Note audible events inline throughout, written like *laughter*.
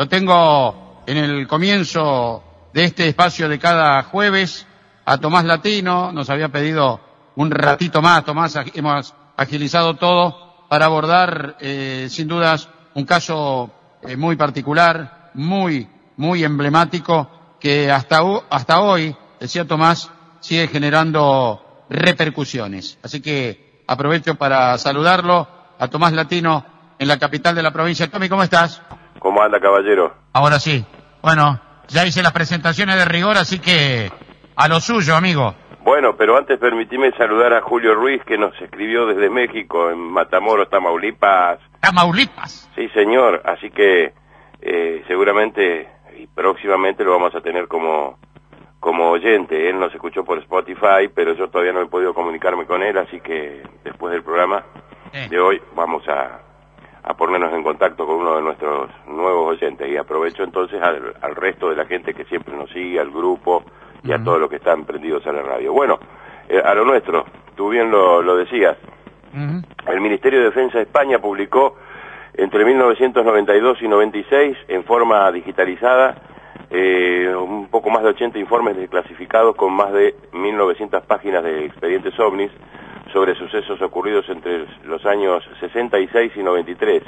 lo tengo en el comienzo de este espacio de cada jueves a Tomás Latino, nos había pedido un ratito más, Tomás, hemos agilizado todo para abordar, eh, sin dudas, un caso eh, muy particular, muy, muy emblemático, que hasta, hasta hoy, decía Tomás, sigue generando repercusiones. Así que aprovecho para saludarlo a Tomás Latino en la capital de la provincia. Tommy, ¿cómo estás? ¿Cómo anda, caballero? Ahora sí. Bueno, ya hice las presentaciones de rigor, así que a lo suyo, amigo. Bueno, pero antes permitime saludar a Julio Ruiz, que nos escribió desde México, en Matamoros, Tamaulipas. Tamaulipas. Sí, señor. Así que eh, seguramente y próximamente lo vamos a tener como como oyente. Él nos escuchó por Spotify, pero yo todavía no he podido comunicarme con él, así que después del programa de hoy vamos a, a ponernos en contacto con uno de nuestros nuevos oyentes. Y aprovecho entonces al, resto de la gente que siempre nos sigue, al grupo y a todos los que están prendidos a la radio. Bueno, eh, a lo nuestro, tú bien lo, lo decías. El Ministerio de Defensa de España publicó entre 1992 y 96 en forma digitalizada eh, un poco más de 80 informes desclasificados con más de 1.900 páginas de expedientes ovnis sobre sucesos ocurridos entre los años 66 y 93.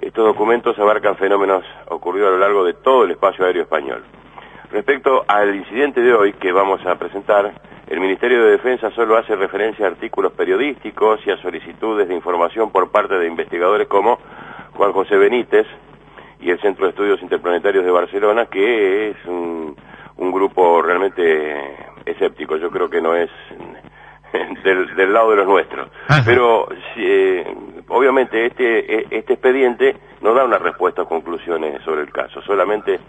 Estos documentos abarcan fenómenos ocurridos a lo largo de todo el espacio aéreo español. Respecto al incidente de hoy que vamos a presentar, el Ministerio de Defensa solo hace referencia a artículos periodísticos y a solicitudes de información por parte de investigadores como Juan José Benítez, y el Centro de Estudios Interplanetarios de Barcelona, que es un, grupo realmente escéptico. Yo creo que no es *laughs* del, lado de los nuestros. Pero eh, obviamente este, e, este expediente no da una respuesta o conclusiones sobre el caso. Solamente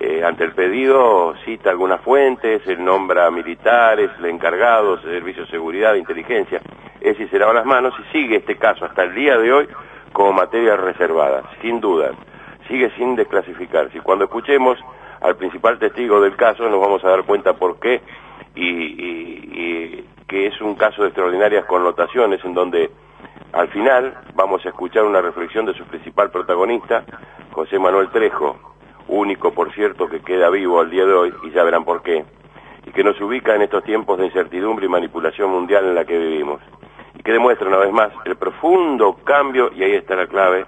eh, ante el pedido cita algunas fuentes, él nombra militares, encargados, servicios de seguridad, de inteligencia. Es decir, se lava las manos y sigue este caso hasta el día de hoy como materia reservada, sin dudas sigue sin desclasificarse. Y cuando escuchemos al principal testigo del caso nos vamos a dar cuenta por qué y, que es un caso de extraordinarias connotaciones en donde al final vamos a escuchar una reflexión de su principal protagonista, José Manuel Trejo, único por cierto que queda vivo al día de hoy y ya verán por qué, y que nos ubica en estos tiempos de incertidumbre y manipulación mundial en la que vivimos, y que demuestra una vez más el profundo cambio, y ahí está la clave,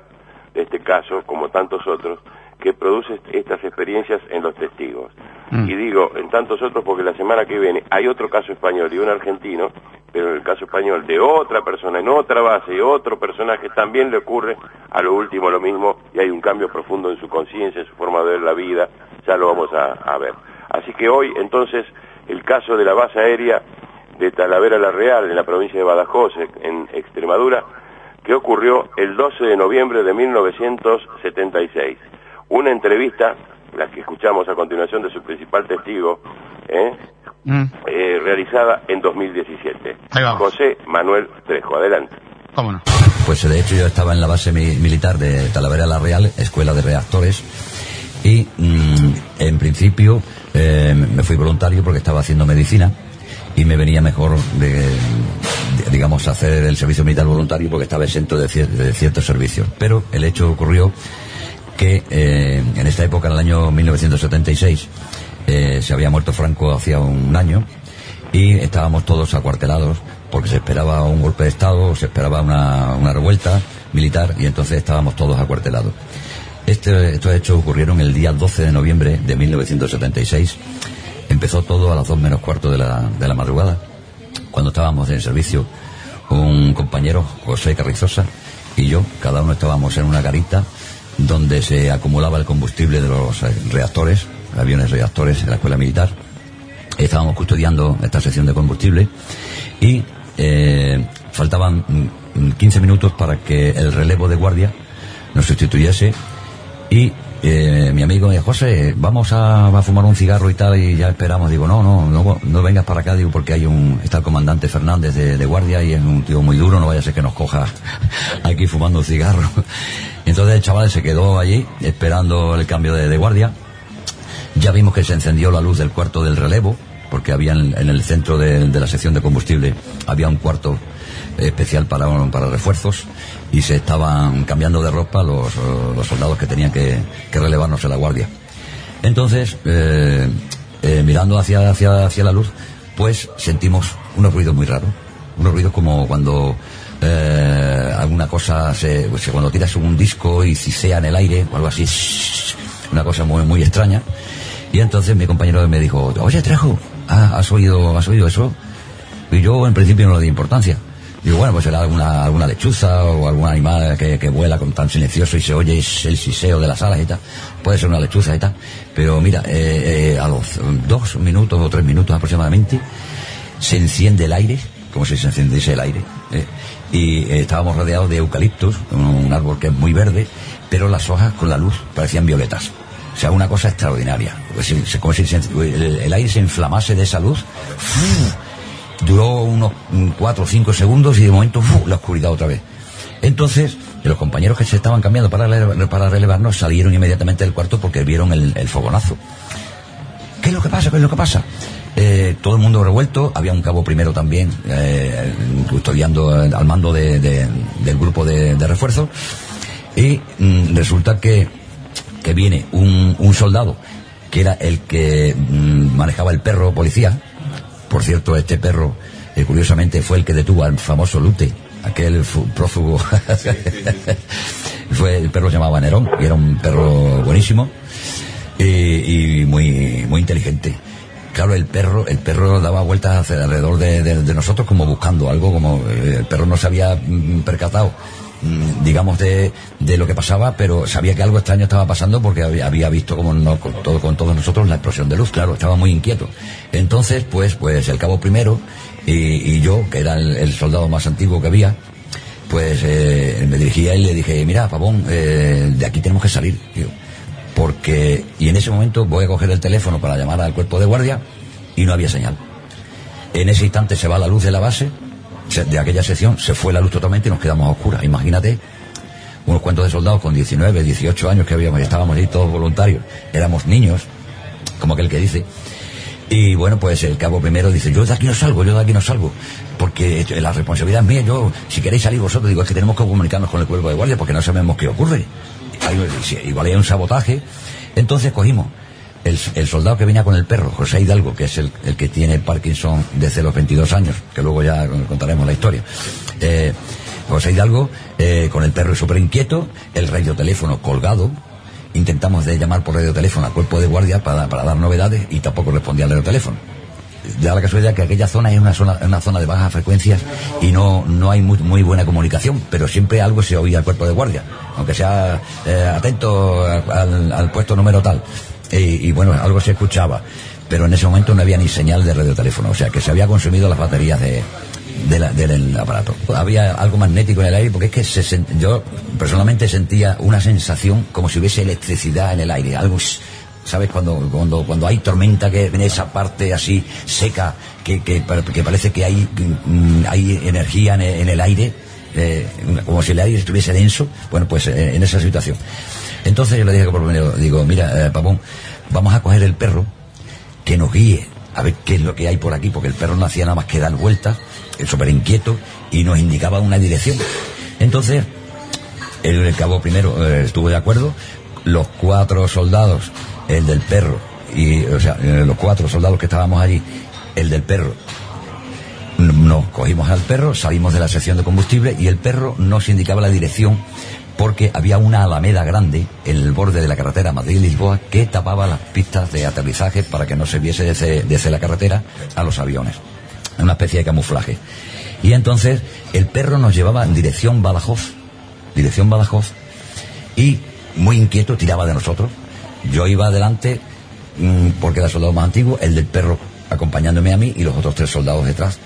este caso, como tantos otros, que produce estas experiencias en los testigos. Mm. Y digo, en tantos otros porque la semana que viene hay otro caso español y un argentino, pero en el caso español de otra persona, en otra base y otro personaje, también le ocurre a lo último lo mismo y hay un cambio profundo en su conciencia, en su forma de ver la vida, ya lo vamos a, a ver. Así que hoy, entonces, el caso de la base aérea de Talavera la Real, en la provincia de Badajoz, en Extremadura, que ocurrió el 12 de noviembre de 1976. Una entrevista, la que escuchamos a continuación de su principal testigo, ¿eh? Mm. Eh, realizada en 2017. José Manuel Trejo, adelante. ¿Cómo no? Pues de hecho yo estaba en la base militar de Talavera la Real, Escuela de Reactores, y mm, en principio eh, me fui voluntario porque estaba haciendo medicina y me venía mejor de, digamos hacer el servicio militar voluntario porque estaba exento de, ciertos servicios pero el hecho ocurrió que eh, en esta época en el año 1976 eh, se había muerto Franco hacía un año y estábamos todos acuartelados porque se esperaba un golpe de estado se esperaba una, revuelta militar y entonces estábamos todos acuartelados. Este, estos hechos ocurrieron el día 12 de noviembre de 1976 Empezó todo a las dos menos cuarto de la, de la madrugada, cuando estábamos en servicio un compañero, José Carrizosa, y yo, cada uno estábamos en una garita donde se acumulaba el combustible de los eh, reactores, aviones reactores en la escuela militar. Estábamos custodiando esta sección de combustible y eh, faltaban 15 minutos para que el relevo de guardia nos sustituyese y eh, mi amigo me José, vamos a, fumar un cigarro y tal, y ya esperamos. Digo, no, no, no, no vengas para acá, digo, porque hay un, está el comandante Fernández de, guardia y es un tío muy duro, no vaya a ser que nos coja *laughs* aquí fumando un cigarro. *laughs* Entonces el chaval se quedó allí esperando el cambio de, guardia. Ya vimos que se encendió la luz del cuarto del relevo, porque había en, el centro de, la sección de combustible, había un cuarto especial para, para refuerzos y se estaban cambiando de ropa los, los soldados que tenían que, que relevarnos en la guardia. Entonces, eh, eh, mirando hacia, hacia, hacia la luz, pues sentimos unos ruidos muy raros. Unos ruidos como cuando eh, alguna cosa, se, pues, cuando tiras un disco y cisea en el aire o algo así, una cosa muy, muy extraña. Y entonces mi compañero me dijo, oye Trejo, ¿ha- ¿has oído, has oído eso? Y yo en principio no le di importancia. Digo, bueno, pues será alguna, alguna lechuza o algún animal que, que vuela con tan silencioso y se oye el siseo de las alas y tal. Puede ser una lechuza y tal. Pero mira, eh, eh, a los dos minutos o tres minutos aproximadamente se enciende el aire, como si se encendiese el aire. ¿eh? Y estábamos rodeados de eucaliptos, un, árbol que es muy verde, pero las hojas con la luz parecían violetas. O sea, una cosa extraordinaria. Como si el, aire se inflamase de esa luz. ¡fu! Duró unos mm, cuatro o cinco segundos y de momento la oscuridad otra vez. Entonces, los compañeros que se estaban cambiando para, para relevarnos salieron inmediatamente del cuarto porque vieron el, fogonazo. ¿Qué es lo que pasa? ¿Qué es lo que pasa? Eh, todo el mundo revuelto, había un cabo primero también eh, custodiando eh, al mando de- de- del grupo de, de refuerzo y mm, resulta que, que viene un, un soldado que era el que mm, manejaba el perro policía. Por cierto, este perro, eh, curiosamente, fue el que detuvo al famoso Lute, aquel fu- prófugo. *laughs* fue el perro se llamaba Nerón y era un perro buenísimo y, y muy muy inteligente. Claro, el perro, el perro daba vueltas hacia alrededor de, de- de nosotros como buscando algo, como eh, el perro no se había mm, percatado, digamos, de, de lo que pasaba, pero sabía que algo extraño estaba pasando porque había, visto como no, con, todo, con todos nosotros la explosión de luz, claro, estaba muy inquieto. Entonces, pues, pues el cabo primero y, yo, que era el, soldado más antiguo que había, pues eh, me dirigí a él y le dije, mira, Pavón, eh, de aquí tenemos que salir, tío. Porque, y en ese momento voy a coger el teléfono para llamar al cuerpo de guardia y no había señal. En ese instante se va la luz de la base, se- de aquella sección, se fue la luz totalmente y nos quedamos a oscuras. Imagínate, unos cuantos de soldados con 19, 18 años que habíamos, estábamos ahí todos voluntarios, éramos niños, como aquel que dice, y bueno, pues el cabo primero dice, yo de aquí no salgo, yo de aquí no salgo, porque la responsabilidad es mía, yo, si queréis salir vosotros, digo, es que tenemos que comunicarnos con el cuerpo de guardia porque no sabemos qué ocurre. Hay- igual hay un sabotaje. Entonces cogimos el, el soldado que venía con el perro, José Hidalgo, que es el, el que tiene Parkinson desde los 22 años, que luego ya contaremos la historia. Eh, José Hidalgo, eh, con el perro súper inquieto, el radioteléfono colgado, intentamos de llamar por radioteléfono al cuerpo de guardia para, para dar novedades y tampoco respondía al radioteléfono. Da la casualidad que aquella zona es una zona, una zona de bajas frecuencias y no, no hay muy, muy buena comunicación, pero siempre algo se oía al cuerpo de guardia, aunque sea eh, atento al, al puesto número tal. Y, bueno, algo se escuchaba, pero en ese momento no había ni señal de radioteléfono, o sea que se había consumido las baterías de, la- del aparato. Había algo magnético en el aire porque es que se yo personalmente sentía una sensación como si hubiese electricidad en el aire, algo ¿Sabes? Cuando, cuando, cuando hay tormenta que en esa parte así seca, que, que, que parece que hay, mm, hay energía en el, en el aire, eh, como si el aire estuviese denso, bueno, pues eh, en esa situación. Entonces yo le dije que por primero, digo, mira, eh, Pavón, vamos a coger el perro, que nos guíe a ver qué es lo que hay por aquí, porque el perro no hacía nada más que dar vueltas, súper inquieto, y nos indicaba una dirección. Entonces, el, el cabo primero eh, estuvo de acuerdo, los cuatro soldados, el del perro, y, o sea, eh, los cuatro soldados que estábamos allí, el del perro, nos cogimos al perro, salimos de la sección de combustible y el perro nos indicaba la dirección porque había una alameda grande en el borde de la carretera Madrid-Lisboa que tapaba las pistas de aterrizaje para que no se viese desde, desde la carretera a los aviones. Una especie de camuflaje. Y entonces el perro nos llevaba en dirección Badajoz, dirección Badajoz, y muy inquieto tiraba de nosotros. Yo iba adelante mm, porque era soldado más antiguo, el del perro acompañándome a mí y los otros tres soldados detrás.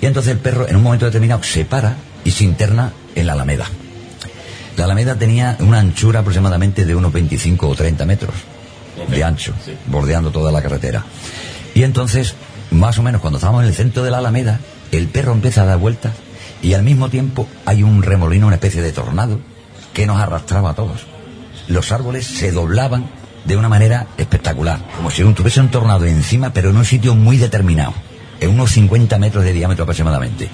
Y entonces el perro en un momento determinado se para y se interna en la alameda. La alameda tenía una anchura aproximadamente de unos 25 o 30 metros de ancho, bordeando toda la carretera. Y entonces, más o menos cuando estábamos en el centro de la alameda, el perro empieza a dar vueltas y al mismo tiempo hay un remolino, una especie de tornado, que nos arrastraba a todos. Los árboles se doblaban de una manera espectacular, como si tuviese un tornado encima, pero en un sitio muy determinado, en unos 50 metros de diámetro aproximadamente.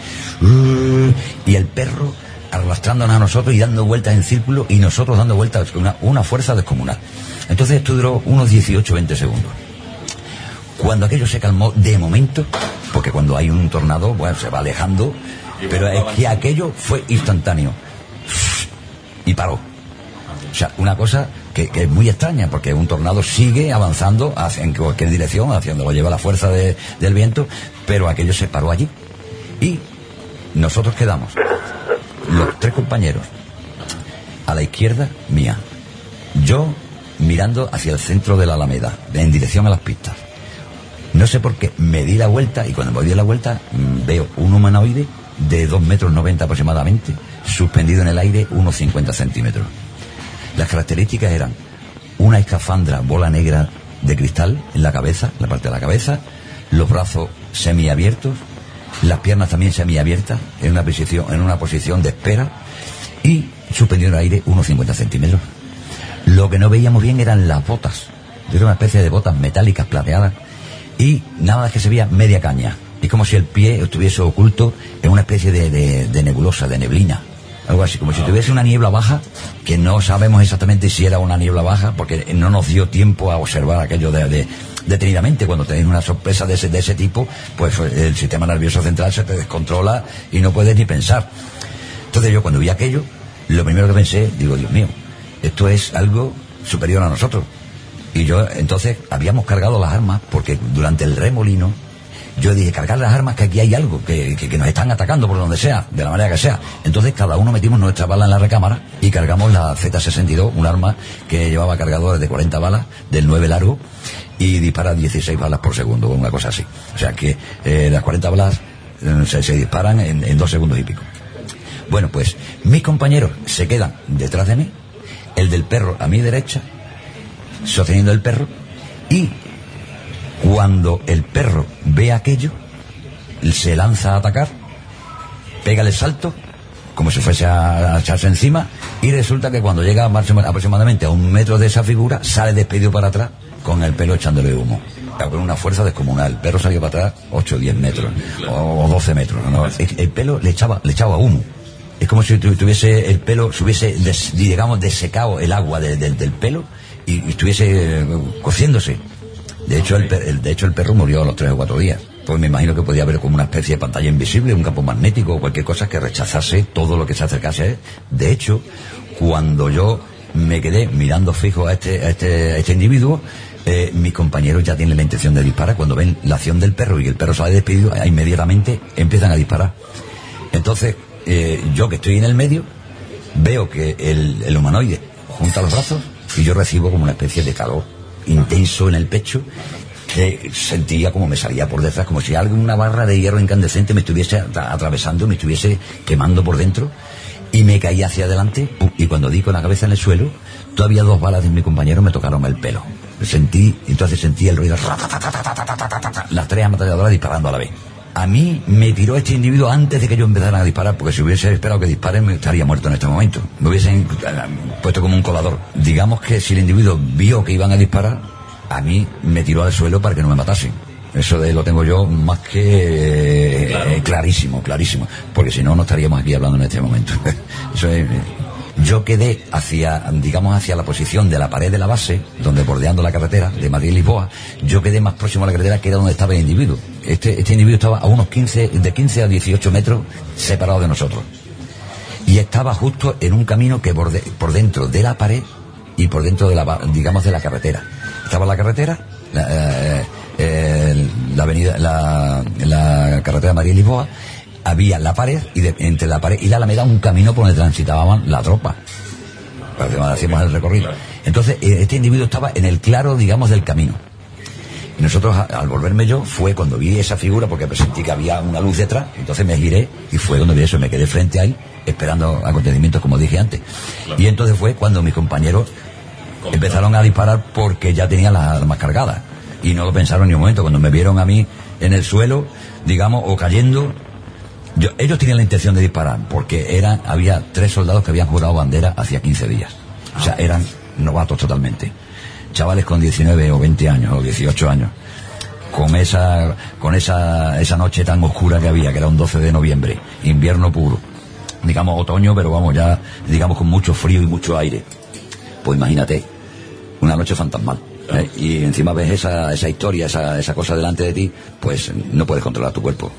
Y el perro arrastrándonos a nosotros y dando vueltas en círculo y nosotros dando vueltas con una, una fuerza descomunal. Entonces esto duró unos 18-20 segundos. Cuando aquello se calmó de momento, porque cuando hay un tornado, bueno, se va alejando, pero es que aquello fue instantáneo. Y paró. O sea, una cosa que, que es muy extraña, porque un tornado sigue avanzando hacia, en cualquier dirección, hacia donde lo lleva la fuerza de- del viento, pero aquello se paró allí. Y nosotros quedamos, los tres compañeros, a la izquierda mía, yo mirando hacia el centro de la Alameda, en dirección a las pistas. No sé por qué, me di la vuelta y cuando me di la vuelta mm, veo un humanoide de 2 metros 90 aproximadamente, suspendido en el aire unos 50 centímetros. Las características eran una escafandra bola negra de cristal en la cabeza, en la parte de la cabeza, los brazos semiabiertos, las piernas también semiabiertas, en una posición, en una posición de espera, y suspendido en el aire unos 50 centímetros. Lo que no veíamos bien eran las botas. Era una especie de botas metálicas plateadas y nada más que se veía media caña. Es como si el pie estuviese oculto en una especie de, de- nebulosa, de neblina. Algo así, como si tuviese una niebla baja, que no sabemos exactamente si era una niebla baja, porque no nos dio tiempo a observar aquello de- detenidamente. Cuando tenéis una sorpresa de ese, de ese tipo, pues el sistema nervioso central se te descontrola y no puedes ni pensar. Entonces yo cuando vi aquello, lo primero que pensé, digo, Dios mío, esto es algo superior a nosotros. Y yo, entonces, habíamos cargado las armas, porque durante el remolino, yo dije, cargar las armas, que aquí hay algo, que, que- que nos están atacando por donde sea, de la manera que sea. Entonces, cada uno metimos nuestra bala en la recámara y cargamos la Z62, un arma que llevaba cargadores de 40 balas, del 9 largo, y dispara 16 balas por segundo, o una cosa así. O sea que eh, las 40 balas eh, se, disparan en, dos segundos y pico. Bueno, pues mis compañeros se quedan detrás de mí, el del perro a mi derecha, sosteniendo el perro, y cuando el perro ve aquello, se lanza a atacar, pega el salto, como si fuese a, a echarse encima, y resulta que cuando llega aproximadamente a un metro de esa figura, sale despedido para atrás con el pelo echándole humo. Con una fuerza descomunal. El perro salió para atrás 8 o 10 metros, o, o 12 metros. ¿no? El, el pelo le echaba, le echaba humo. Es como si tu- tuviese el pelo, se hubiese, des- digamos, desecado el agua de- de- del pelo y, y estuviese eh, cociéndose. De hecho, el, el- de hecho, el perro murió a los tres o cuatro días. Pues me imagino que podía haber como una especie de pantalla invisible, un campo magnético o cualquier cosa que rechazase todo lo que se acercase a él. De hecho, cuando yo me quedé mirando fijo a este, a este, a este individuo, eh, mis compañeros ya tienen la intención de disparar. Cuando ven la acción del perro y el perro sale despedido, eh, inmediatamente empiezan a disparar. Entonces, eh, yo que estoy en el medio, veo que el, humanoide junta los brazos y yo recibo como una especie de calor intenso en el pecho que sentía como me salía por detrás, como si alguna barra de hierro incandescente me estuviese atra- atravesando, me estuviese quemando por dentro y me caí hacia adelante y cuando di con la cabeza en el suelo, todavía dos balas de mi compañero me tocaron el pelo sentí, entonces sentí el ruido, las tres amatalladoras disparando a la vez. A mí me tiró este individuo antes de que yo empezara a disparar, porque si hubiese esperado que disparen me estaría muerto en este momento. Me hubiesen puesto como un colador. Digamos que si el individuo vio que iban a disparar, a mí me tiró al suelo para que no me matasen. Eso de lo tengo yo más que clarísimo, clarísimo. Porque si no, no estaríamos aquí hablando en este momento. Eso es, yo quedé hacia, digamos, hacia la posición de la pared de la base, donde bordeando la carretera de Madrid-Lisboa, yo quedé más próximo a la carretera que era donde estaba el individuo. Este, este individuo estaba a unos 15, de 15 a 18 metros separado de nosotros. Y estaba justo en un camino que borde- por dentro de la pared y por dentro de la, digamos, de la carretera. Estaba la carretera, la, eh, eh, la avenida, la, la carretera Madrid-Lisboa, había la pared y de- entre la pared y la alameda un camino por donde transitaban la tropa. Hacíamos el recorrido. Entonces, eh, este individuo estaba en el claro, digamos, del camino. Y nosotros, al volverme yo, fue cuando vi esa figura, porque sentí que había una luz detrás, entonces me giré y fue cuando vi eso, me quedé frente a él, esperando acontecimientos, como dije antes. Y entonces fue cuando mis compañeros empezaron a disparar porque ya tenían las armas cargadas. Y no lo pensaron ni un momento. Cuando me vieron a mí en el suelo, digamos, o cayendo, yo- ellos tenían la intención de disparar, porque eran, había tres soldados que habían jurado bandera hacía 15 días. O sea, eran novatos totalmente. Chavales con 19 o 20 años o 18 años. Con esa, con esa, esa noche tan oscura que había, que era un 12 de noviembre, invierno puro. digamos, otoño, pero vamos, ya, digamos, con mucho frío y mucho aire. Pues imagínate, una noche fantasmal. ¿eh? Y encima ves esa, esa historia, esa, esa cosa delante de ti, pues no puedes controlar tu cuerpo.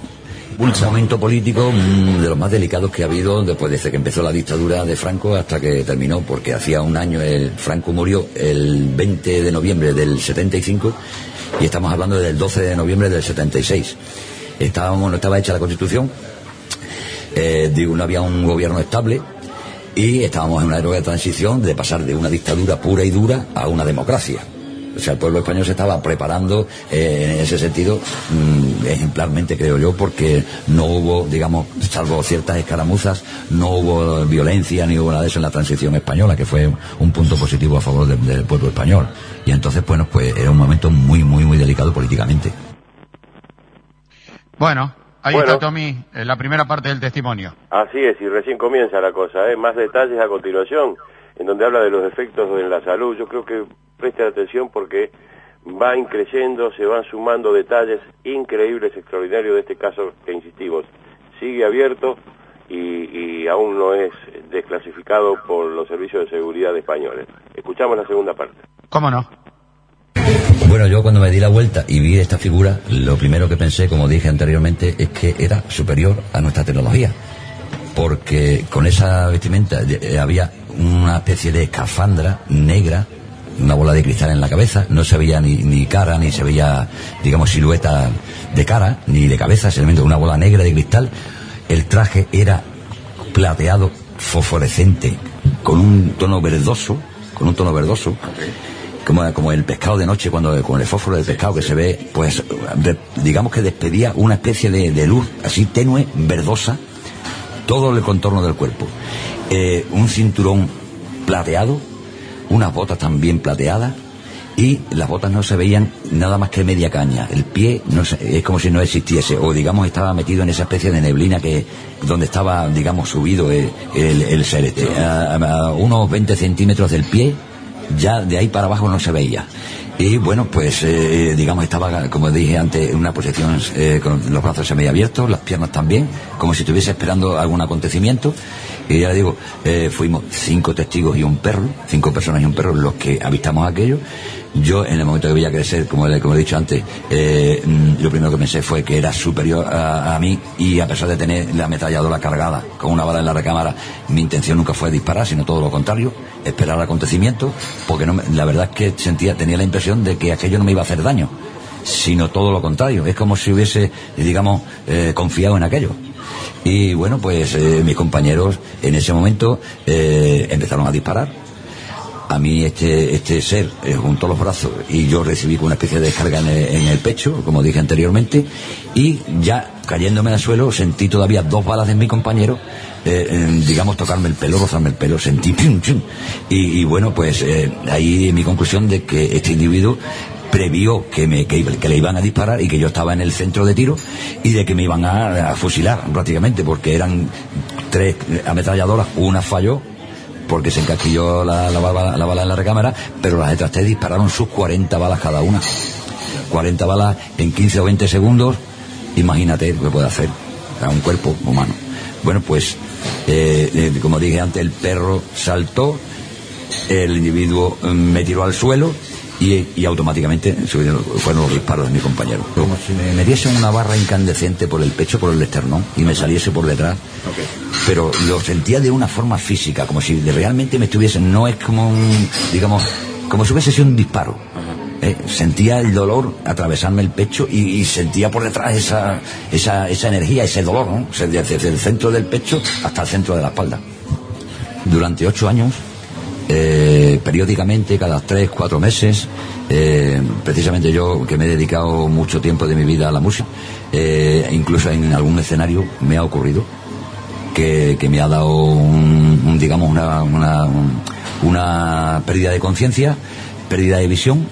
Un momento político mm, de los más delicados que ha habido después desde que empezó la dictadura de Franco hasta que terminó, porque hacía un año el Franco murió el 20 de noviembre del 75 y estamos hablando del 12 de noviembre del 76. Estábamos, no estaba hecha la constitución, eh, no había un gobierno estable y estábamos en una época de transición de pasar de una dictadura pura y dura a una democracia. O sea, el pueblo español se estaba preparando eh, en ese sentido mm, ejemplarmente, creo yo, porque no hubo, digamos, salvo ciertas escaramuzas, no hubo violencia ni hubo nada de eso en la transición española, que fue un punto positivo a favor de- del pueblo español. Y entonces, bueno, pues era un momento muy, muy, muy delicado políticamente. Bueno, ahí Bueno. está Tommy, eh, la primera parte del testimonio. Así es, y recién comienza la cosa, ¿eh? Más detalles a continuación, en donde habla de los efectos en la salud. Yo creo que preste atención porque van creciendo, se van sumando detalles increíbles, extraordinarios de este caso que insistimos. Sigue abierto y, y aún no es desclasificado por los servicios de seguridad españoles. Escuchamos la segunda parte. ¿Cómo no? Bueno, yo cuando me di la vuelta y vi esta figura, lo primero que pensé, como dije anteriormente, es que era superior a nuestra tecnología. Porque con esa vestimenta eh, había una especie de escafandra negra, una bola de cristal en la cabeza, no se veía ni, ni cara, ni se veía, digamos, silueta de cara, ni de cabeza, simplemente una bola negra de cristal. El traje era plateado, fosforescente, con un tono verdoso, con un tono verdoso como, como el pescado de noche, cuando con el fósforo del pescado que se ve, pues digamos que despedía una especie de, de luz así tenue, verdosa, todo el contorno del cuerpo. Un cinturón plateado, unas botas también plateadas y las botas no se veían nada más que media caña. El pie no se- es como si no existiese o digamos estaba metido en esa especie de neblina que donde estaba digamos subido el, el, ser este. A, a unos 20 centímetros del pie ya de ahí para abajo no se veía. Y bueno, pues eh, digamos estaba, como dije antes, en una posición eh, con los brazos medio abiertos, las piernas también, como si estuviese esperando algún acontecimiento. Y ya digo, eh, fuimos cinco testigos y un perro, cinco personas y un perro los que avistamos aquello. Yo, en el momento que veía crecer, como, como he dicho antes, eh, mm, lo primero que pensé fue que era superior a, a mí y a pesar de tener la ametralladora cargada con una bala en la recámara, mi intención nunca fue disparar, sino todo lo contrario, esperar el acontecimiento, porque no la verdad es que sentía, tenía la impresión de que aquello no me iba a hacer daño, sino todo lo contrario. Es como si hubiese, digamos, eh, confiado en aquello. Y bueno, pues eh, mis compañeros en ese momento eh, empezaron a disparar. A mí este, este ser eh, juntó los brazos y yo recibí una especie de descarga en el, en el pecho, como dije anteriormente, y ya cayéndome al suelo sentí todavía dos balas de mi compañero, eh, digamos, tocarme el pelo, rozarme el pelo, sentí. Y, bueno, pues eh, ahí mi conclusión de que este individuo previó que, me, que, le iban a disparar y que yo estaba en el centro de tiro y de que me iban a fusilar prácticamente porque eran tres ametralladoras, una falló porque se encasquilló la, la bala, la bala en la recámara, pero las otras tres dispararon sus 40 balas cada una. 40 balas en 15 o 20 segundos, imagínate lo que puede hacer a un cuerpo humano. Bueno, pues, eh, eh, como dije antes, el perro saltó, el individuo eh, me tiró al suelo y, y automáticamente fueron los disparos de mi compañero. Como si me metiesen una barra incandescente por el pecho, por el esternón y me saliese por detrás. Pero lo sentía de una forma física, como si realmente me estuviesen, no es como un, digamos, como si hubiese sido un disparo. ¿eh? Sentía el dolor atravesarme el pecho y, y sentía por detrás esa, esa, esa energía, ese dolor, ¿no? Desde el centro del pecho hasta el centro de la espalda. Durante ocho años, eh, periódicamente, cada tres, cuatro meses, eh, precisamente yo que me he dedicado mucho tiempo de mi vida a la música, eh, incluso en algún escenario me ha ocurrido que, me ha dado un, digamos una, una, un- una pérdida de conciencia, pérdida de visión,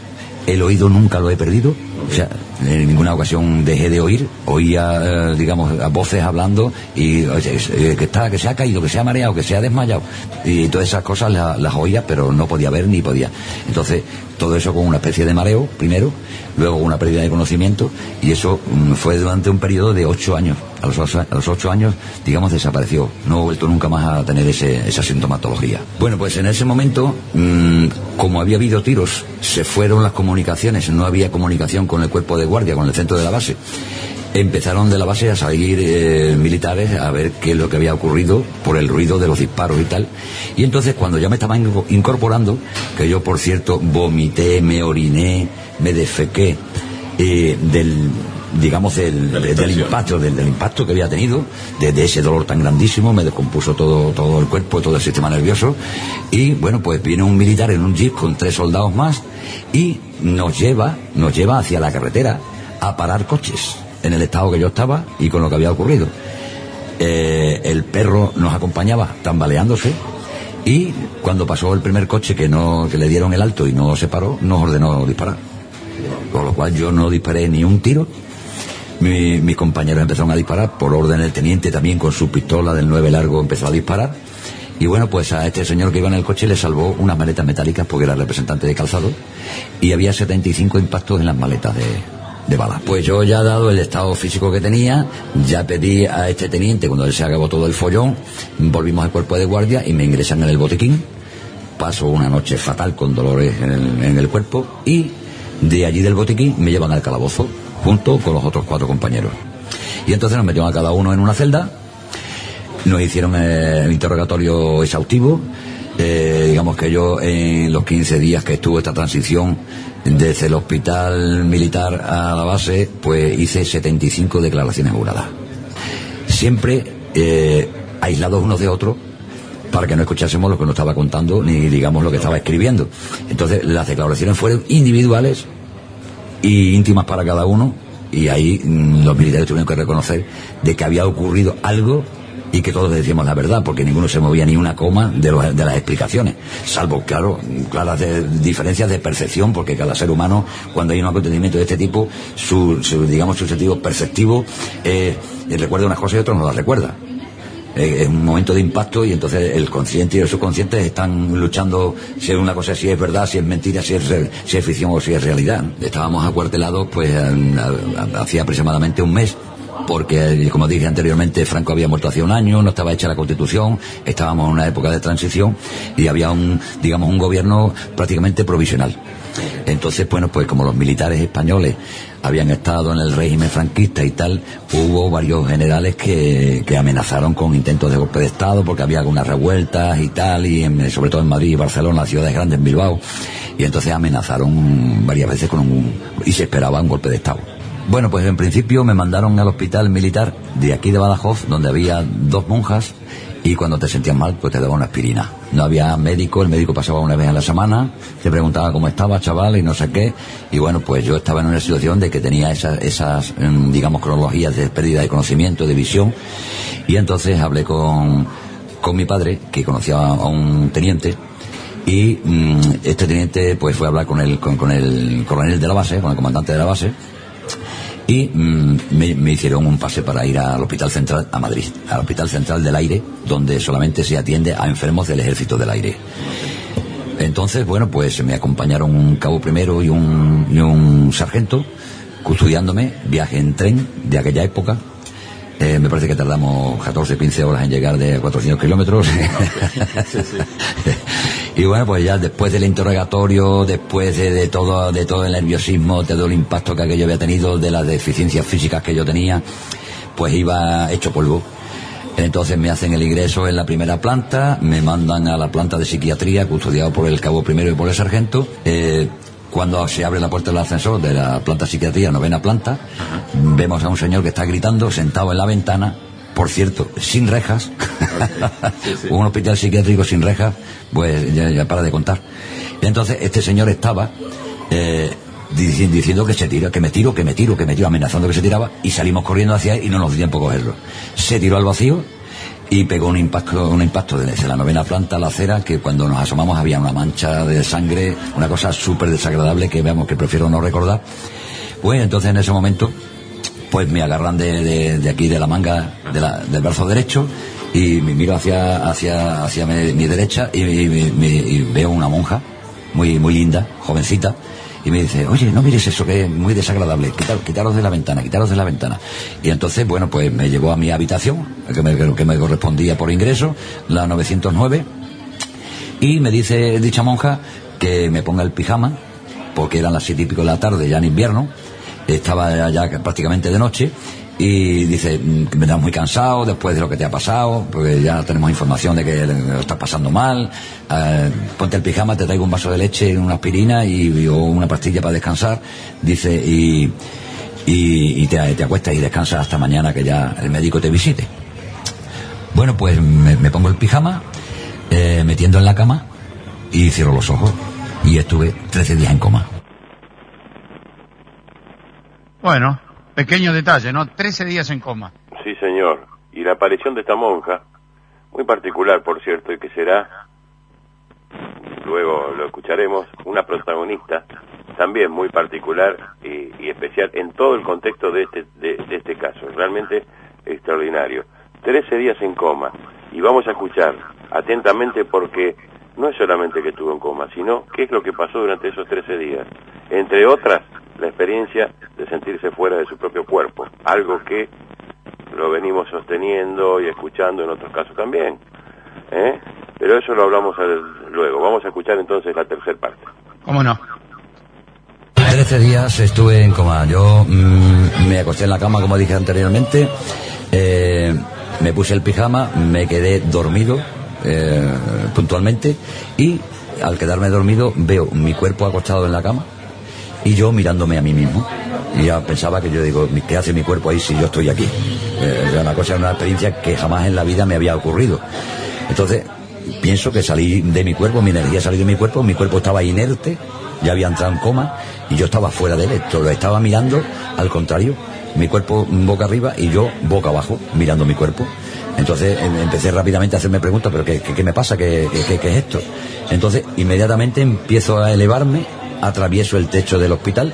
el oído nunca lo he perdido, o sea, en ninguna ocasión dejé de oír, oía, eh, digamos, a voces hablando y eh, que está, que se ha caído, que se ha mareado, que se ha desmayado y todas esas cosas la- las oía, pero no podía ver ni podía. Entonces, Todo eso con una especie de mareo, primero, luego una pérdida de conocimiento, y eso mm, fue durante un periodo de ocho años. A los, ocho- a los ocho años, digamos, desapareció. No he vuelto nunca más a tener ese, esa sintomatología. Bueno, pues en ese momento, mm, como había habido tiros, se fueron las comunicaciones, no había comunicación con el cuerpo de guardia, con el centro de la base. Empezaron de la base a salir eh, militares a ver qué es lo que había ocurrido por el ruido de los disparos y tal. Y entonces cuando ya me estaban inco- incorporando, que yo por cierto vomité, me oriné, me defequé eh, del digamos del, de- del impacto del, del impacto que había tenido de, de ese dolor tan grandísimo me descompuso todo todo el cuerpo todo el sistema nervioso y bueno pues viene un militar en un jeep con tres soldados más y nos lleva nos lleva hacia la carretera a parar coches en el estado que yo estaba y con lo que había ocurrido. Eh, el perro nos acompañaba tambaleándose y cuando pasó el primer coche que no que le dieron el alto y no se paró nos ordenó disparar. Con lo cual yo no disparé ni un tiro. Mi- mis compañeros empezaron a disparar por orden del teniente también con su pistola del 9 largo empezó a disparar y bueno pues a este señor que iba en el coche le salvó unas maletas metálicas porque era representante de calzado y había 75 impactos en las maletas de, de balas. Pues yo ya dado el estado físico que tenía, ya pedí a este teniente, cuando se acabó todo el follón, volvimos al cuerpo de guardia y me ingresan en el botiquín. Paso una noche fatal con dolores en el, en el cuerpo y de allí del botiquín me llevan al calabozo junto con los otros cuatro compañeros. Y entonces nos metieron a cada uno en una celda, nos hicieron el interrogatorio exhaustivo. Eh, digamos que yo en los 15 días que estuvo esta transición desde el hospital militar a la base, pues hice 75 declaraciones juradas. Siempre eh, aislados unos de otros para que no escuchásemos lo que nos estaba contando ni digamos lo que estaba escribiendo. Entonces las declaraciones fueron individuales y íntimas para cada uno y ahí mm, los militares tuvieron que reconocer de que había ocurrido algo y que todos decíamos la verdad porque ninguno se movía ni una coma de, los- de las explicaciones salvo claro claras de- diferencias de percepción porque cada ser humano cuando hay un acontecimiento de este tipo su, su, digamos su sentido perceptivo eh, recuerda unas cosas y otras no las recuerda eh, es un momento de impacto y entonces el consciente y el subconsciente están luchando si es una cosa, si es verdad, si es mentira, si es, si es ficción o si es realidad. Estábamos acuartelados pues hacía aproximadamente un mes porque como dije anteriormente Franco había muerto hace un año, no estaba hecha la constitución, estábamos en una época de transición y había un, digamos, un gobierno prácticamente provisional. Entonces, bueno, pues como los militares españoles habían estado en el régimen franquista y tal, hubo varios generales que, que amenazaron con intentos de golpe de Estado porque había algunas revueltas y tal, y en- sobre todo en Madrid y Barcelona, ciudades grandes, en Bilbao, y entonces amenazaron varias veces con un, y se esperaba un golpe de Estado. Bueno, pues en principio me mandaron al hospital militar de aquí de Badajoz, donde había dos monjas, y cuando te sentías mal, pues te daban una aspirina. No había médico, el médico pasaba una vez a la semana, te preguntaba cómo estaba, chaval, y no sé qué. Y bueno, pues yo estaba en una situación de que tenía esas, esas mm, digamos, cronologías de pérdida de conocimiento, de visión, y entonces hablé con, con mi padre, que conocía a un teniente, y mm, este teniente pues fue a hablar con el, con, con el coronel de la base, con el comandante de la base, y mm, me, me hicieron un pase para ir al Hospital Central a Madrid, al Hospital Central del Aire, donde solamente se atiende a enfermos del Ejército del Aire. Entonces, bueno, pues me acompañaron un cabo primero y un, y un sargento custodiándome, viaje en tren de aquella época. Eh, me parece que tardamos 14, 15 horas en llegar de 400 kilómetros. *laughs* y bueno, pues ya después del interrogatorio, después de, de todo, de todo el nerviosismo, de todo el impacto que aquello había tenido, de las deficiencias físicas que yo tenía, pues iba hecho polvo. Entonces me hacen el ingreso en la primera planta, me mandan a la planta de psiquiatría, custodiado por el cabo primero y por el sargento. Eh, cuando se abre la puerta del ascensor de la planta de psiquiatría, novena planta, vemos a un señor que está gritando sentado en la ventana, por cierto, sin rejas, un hospital psiquiátrico sin rejas, pues ya, ya para de contar. Entonces este señor estaba eh, dici- diciendo que se tira, que me tiro, que me tiro, que me tiro, amenazando que se tiraba, y salimos corriendo hacia él y no nos dio tiempo a cogerlo. Se tiró al vacío y pegó un impacto, un impacto desde la novena planta a la acera que cuando nos asomamos había una mancha de sangre, una cosa súper desagradable que veamos que prefiero no recordar. Pues entonces en ese momento pues me agarran de, de- aquí de la manga de la- del brazo derecho y me miro hacia hacia hacia mi, derecha y, veo una monja muy, muy linda, jovencita, y me dice, oye, no mires eso que es muy desagradable, quitaros de la ventana, quitaros de la ventana. Y entonces, bueno, pues me llevó a mi habitación, que me, que me correspondía por ingreso, la 909, y me dice dicha monja que me ponga el pijama, porque eran las siete y pico de la tarde, ya en invierno, estaba ya prácticamente de noche, y dice mm, me das muy cansado después de lo que te ha pasado, porque ya tenemos información de que lo estás pasando mal, eh, ponte el pijama, te traigo un vaso de leche, una aspirina y, o una pastilla para descansar, dice, y, y, te, te, acuestas y descansas hasta mañana que ya el médico te visite. Bueno, pues me, pongo el pijama, eh, metiendo en la cama y cierro los ojos y estuve 13 días en coma. Bueno, Pequeño detalle, ¿no? Trece días en coma. Sí, señor. Y la aparición de esta monja, muy particular, por cierto, y que será, luego lo escucharemos, una protagonista también muy particular y, especial en todo el contexto de este, de, este caso. Realmente extraordinario. Trece días en coma. Y vamos a escuchar atentamente porque no es solamente que estuvo en coma, sino qué es lo que pasó durante esos trece días. Entre otras, la experiencia de sentirse fuera de su propio cuerpo, algo que lo venimos sosteniendo y escuchando en otros casos también. ¿eh? Pero eso lo hablamos luego. Vamos a escuchar entonces la tercera parte. ¿Cómo no? Trece días estuve en coma. Yo mm, me acosté en la cama, como dije anteriormente. Eh, me puse el pijama, me quedé dormido eh, puntualmente y al quedarme dormido veo mi cuerpo acostado en la cama y yo mirándome a mí mismo. Y ya pensaba que yo digo, ¿qué hace mi cuerpo ahí si yo estoy aquí? Eh, una cosa, una experiencia que jamás en la vida me había ocurrido. Entonces, pienso que salí de mi cuerpo, mi energía salió de mi cuerpo, mi cuerpo estaba inerte, ya había entrado en coma y yo estaba fuera de él. Lo estaba mirando, al contrario, mi cuerpo boca arriba y yo boca abajo, mirando mi cuerpo. Entonces em, empecé rápidamente a hacerme preguntas, pero ¿qué, qué, me pasa? ¿Qué, ¿Qué, qué, es esto? Entonces inmediatamente empiezo a elevarme atravieso el techo del hospital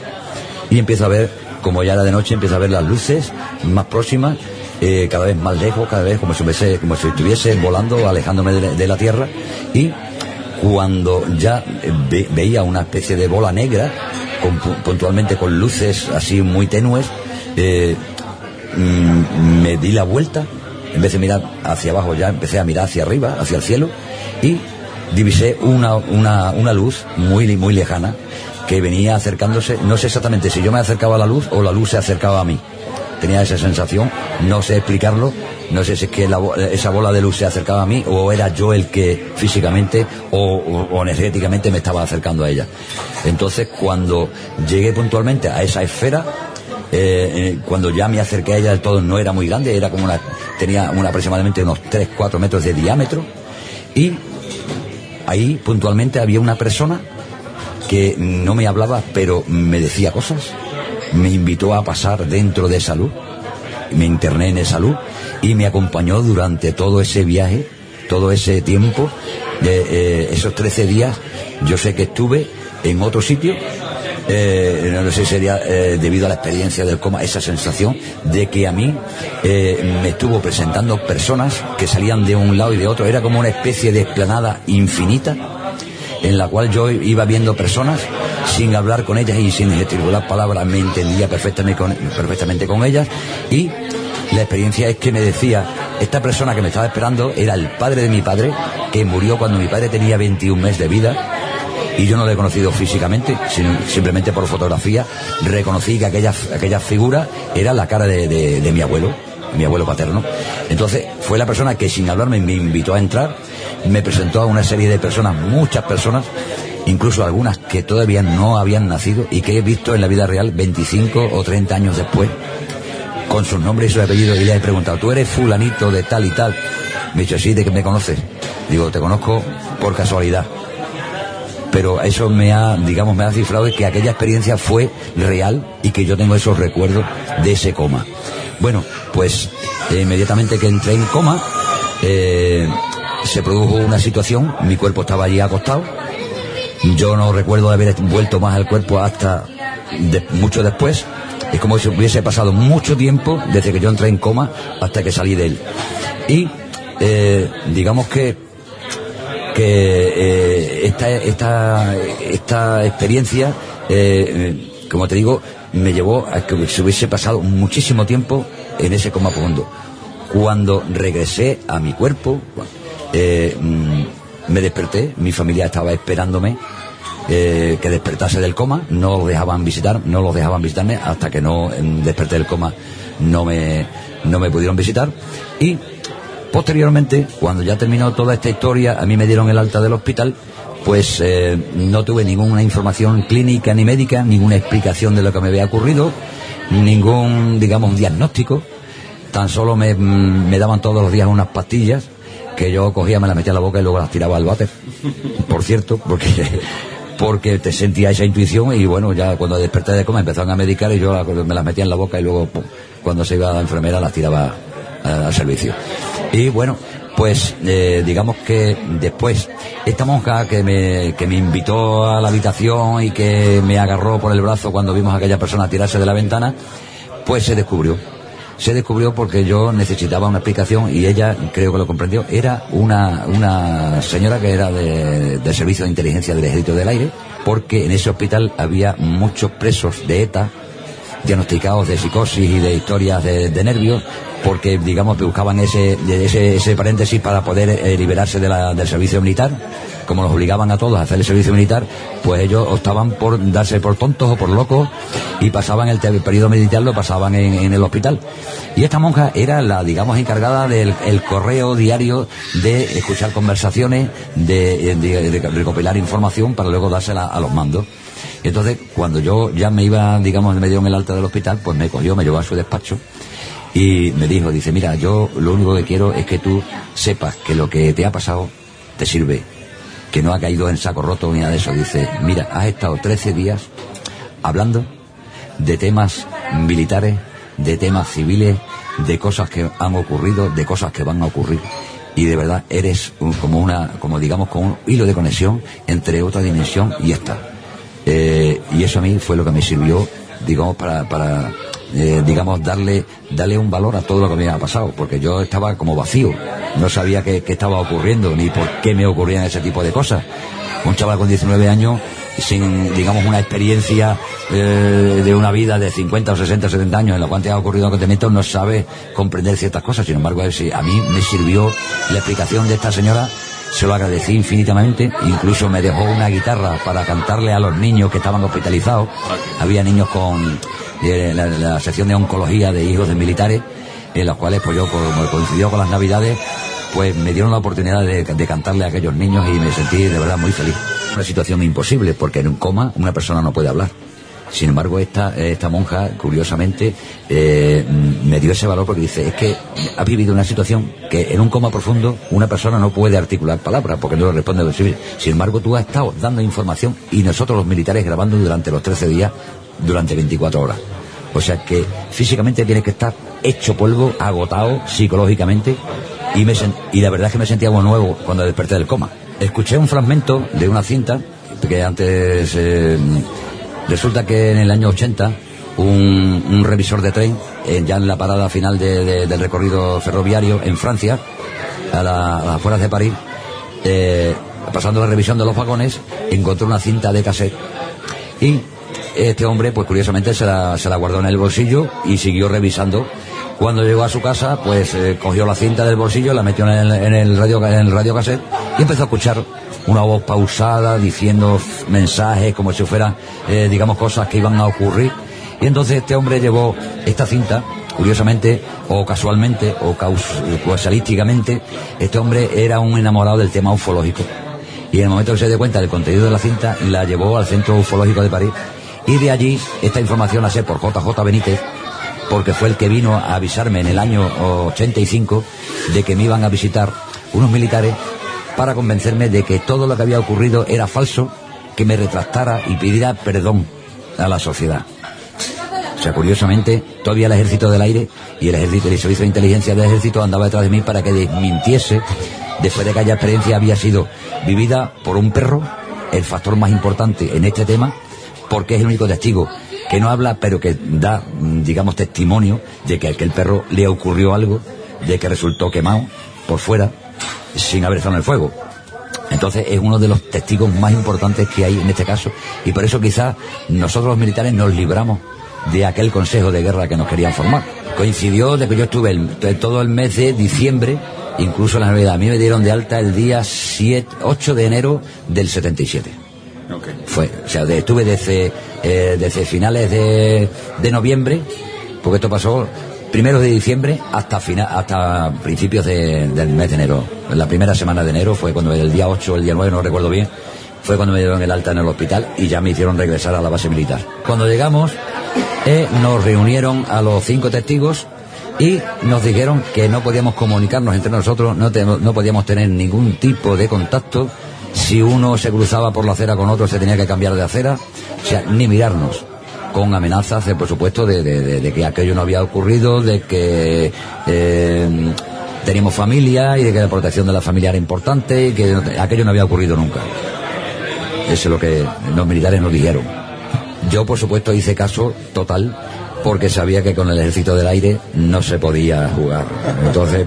y empiezo a ver, como ya era de noche, empiezo a ver las luces más próximas, eh, cada vez más lejos, cada vez como si, como si estuviese volando, alejándome de, la tierra. Y cuando ya veía una especie de bola negra, puntualmente con luces así muy tenues, eh, mm, me di la vuelta, en vez de mirar hacia abajo ya empecé a mirar hacia arriba, hacia el cielo, y divisé una, una, una luz muy, muy lejana que venía acercándose, no sé exactamente si yo me acercaba a la luz o la luz se acercaba a mí. Tenía esa sensación, no sé explicarlo, no sé si es que esa bola de luz se acercaba a mí o era yo el que físicamente o, energéticamente me estaba acercando a ella. Entonces, cuando llegué puntualmente a esa esfera, eh, eh, cuando ya me acerqué a ella del todo, no era muy grande, era como una, tenía aproximadamente unos 3-4 metros de diámetro, y ahí puntualmente había una persona que no me hablaba, pero me decía cosas. Me invitó a pasar dentro de salud. Me interné en salud y me acompañó durante todo ese viaje, todo ese tiempo, de, eh, esos 13 días. Yo sé que estuve en otro sitio, eh, no sé si sería eh, debido a la experiencia del coma, esa sensación de que a mí me estuvo presentando personas que salían de un lado y de otro. Era como una especie de explanada infinita en la cual yo iba viendo personas sin hablar con ellas y sin gesticular palabras, me entendía perfectamente con, perfectamente con ellas y la experiencia es que me decía, esta persona que me estaba esperando era el padre de mi padre, que murió cuando mi padre tenía 21 meses de vida, y yo no lo he conocido físicamente, sino simplemente por fotografía, reconocí que aquella, aquella figura era la cara de, de mi abuelo, mi abuelo paterno. Entonces fue la persona que sin hablarme me invitó a entrar me presentó a una serie de personas, muchas personas, incluso algunas que todavía no habían nacido y que he visto en la vida real 25 o 30 años después, con sus nombres y sus apellidos, y le he preguntado, ¿tú eres fulanito de tal y tal? Me ha dicho, sí, ¿de que me conoces? Digo, te conozco por casualidad. Pero eso me ha, digamos, me ha cifrado de que aquella experiencia fue real y que yo tengo esos recuerdos de ese coma. Bueno, pues inmediatamente que entré en coma, eh, se produjo una situación, mi cuerpo estaba allí acostado, yo no recuerdo haber vuelto más al cuerpo hasta mucho después, es como si hubiese pasado mucho tiempo desde que yo entré en coma hasta que salí de él. Y eh, digamos que que eh, esta, esta, esta experiencia, eh, como te digo, me llevó a que se hubiese pasado muchísimo tiempo en ese coma profundo. Cuando regresé a mi cuerpo, eh, mm, me desperté, mi familia estaba esperándome que despertase del coma, no lo dejaban visitar, no los dejaban visitarme hasta que no em, desperté del coma, no me, no me pudieron visitar y posteriormente, cuando ya terminó toda esta historia, a mí me dieron el alta del hospital, pues eh, no tuve ninguna información clínica ni médica, ninguna explicación de lo que me había ocurrido, ningún, digamos, diagnóstico, tan solo me, mm, daban todos los días unas pastillas que yo cogía, me las metía a la boca y luego las tiraba al váter. Por cierto, porque *laughs* porque te sentía esa intuición y bueno, ya cuando desperté de coma empezaron a medicar y yo me las metía en la boca y luego cuando se iba la enfermera las tiraba al servicio. Y bueno, pues eh, digamos que después esta monja que me, que me invitó a la habitación y que me agarró por el brazo cuando vimos a aquella persona tirarse de la ventana, pues se descubrió se descubrió porque yo necesitaba una explicación y ella creo que lo comprendió. Era una, una señora que era de, del Servicio de Inteligencia del Ejército del Aire, porque en ese hospital había muchos presos de ETA diagnosticados de psicosis y de historias de, nervios porque digamos buscaban ese, ese, paréntesis para poder eh, liberarse de la, del servicio militar. Como los obligaban a todos a hacer el servicio militar pues ellos optaban por darse por tontos o por locos y pasaban el, periodo militar lo pasaban en, el hospital. Y esta monja era la digamos encargada del el correo diario de escuchar conversaciones de recopilar información para luego dársela a los mandos entonces, cuando yo ya me iba, digamos, me dio en el alta del hospital, pues me cogió, me llevó a su despacho y me dijo, dice, mira, yo lo único que quiero es que tú sepas que lo que te ha pasado te sirve, que no ha caído en saco roto ni nada de eso. Dice, mira, has estado 13 días hablando de temas militares, de temas civiles, de cosas que han ocurrido, de cosas que van a ocurrir. Y de verdad eres un, como una, como digamos, con un hilo de conexión entre otra dimensión y esta. Eh, y eso a mí fue lo que me sirvió, digamos, para, para eh, digamos, darle, darle un valor a todo lo que me había pasado, porque yo estaba como vacío, no sabía qué, qué estaba ocurriendo, ni por qué me ocurrían ese tipo de cosas. Un chaval con 19 años, sin, digamos, una experiencia eh, de una vida de 50 o 60 o 70 años en la cual te ha ocurrido acontecimientos, no sabe comprender ciertas cosas. Sin embargo, a mí me sirvió la explicación de esta señora se lo agradecí infinitamente, incluso me dejó una guitarra para cantarle a los niños que estaban hospitalizados. Había niños con eh, la, sección de oncología de hijos de militares, en los cuales, pues yo, como coincidió con las navidades, pues me dieron la oportunidad de, cantarle a aquellos niños y me sentí de verdad muy feliz. Una situación imposible, porque en un coma una persona no puede hablar. Sin embargo, esta, esta monja, curiosamente, eh, me dio ese valor porque dice, es que ha vivido una situación que en un coma profundo una persona no puede articular palabras porque no le responde a civil. Sin embargo, tú has estado dando información y nosotros los militares grabando durante los 13 días, durante 24 horas. O sea que físicamente tienes que estar hecho polvo, agotado psicológicamente y, me y la verdad es que me sentía como nuevo cuando desperté del coma. Escuché un fragmento de una cinta que antes... Eh, Resulta que en el año 80 un, revisor de tren, eh, ya en la parada final de, de, del recorrido ferroviario en Francia, a, la, las afueras de París, eh, pasando la revisión de los vagones, encontró una cinta de cassette y este hombre, pues curiosamente se la, se la guardó en el bolsillo y siguió revisando. Cuando llegó a su casa, pues eh, cogió la cinta del bolsillo, la metió en el, en el radio, en el radio cassette y empezó a escuchar una voz pausada diciendo mensajes como si fueran, eh, digamos, cosas que iban a ocurrir. Y entonces este hombre llevó esta cinta, curiosamente, o casualmente, o causalísticamente, este hombre era un enamorado del tema ufológico. Y en el momento que se dio cuenta del contenido de la cinta, la llevó al Centro Ufológico de París. Y de allí, esta información la sé por JJ Benítez, porque fue el que vino a avisarme en el año 85 de que me iban a visitar unos militares para convencerme de que todo lo que había ocurrido era falso, que me retractara y pidiera perdón a la sociedad. O sea, curiosamente, todavía el ejército del aire y el ejército el servicio de inteligencia del ejército andaba detrás de mí para que desmintiese, después de que aquella experiencia había sido vivida por un perro, el factor más importante en este tema, porque es el único testigo que no habla, pero que da, digamos, testimonio de que aquel perro le ocurrió algo, de que resultó quemado por fuera, sin haber estado en el fuego. Entonces es uno de los testigos más importantes que hay en este caso y por eso quizás nosotros los militares nos libramos de aquel consejo de guerra que nos querían formar. Coincidió de que yo estuve todo el mes de diciembre, incluso la Navidad. A mí me dieron de alta el día 7, 8 de enero del 77. Okay. Fue, o sea, estuve desde, eh, desde finales de, de noviembre, porque esto pasó primeros de diciembre hasta final, hasta principios del mes de enero. La primera semana de enero fue cuando el día 8 o el día 9, no recuerdo bien, fue cuando me dieron el alta en el hospital y ya me hicieron regresar a la base militar. Cuando llegamos, eh, nos reunieron a los cinco testigos y nos dijeron que no podíamos comunicarnos entre nosotros, no, no podíamos tener ningún tipo de contacto. Si uno se cruzaba por la acera con otro, se tenía que cambiar de acera, o sea, ni mirarnos con amenazas, por supuesto, de, que aquello no había ocurrido, de que eh, teníamos familia y de que la protección de la familia era importante y que aquello no había ocurrido nunca. Eso es lo que los militares nos dijeron. Yo, por supuesto, hice caso total porque sabía que con el ejército del aire no se podía jugar. Entonces,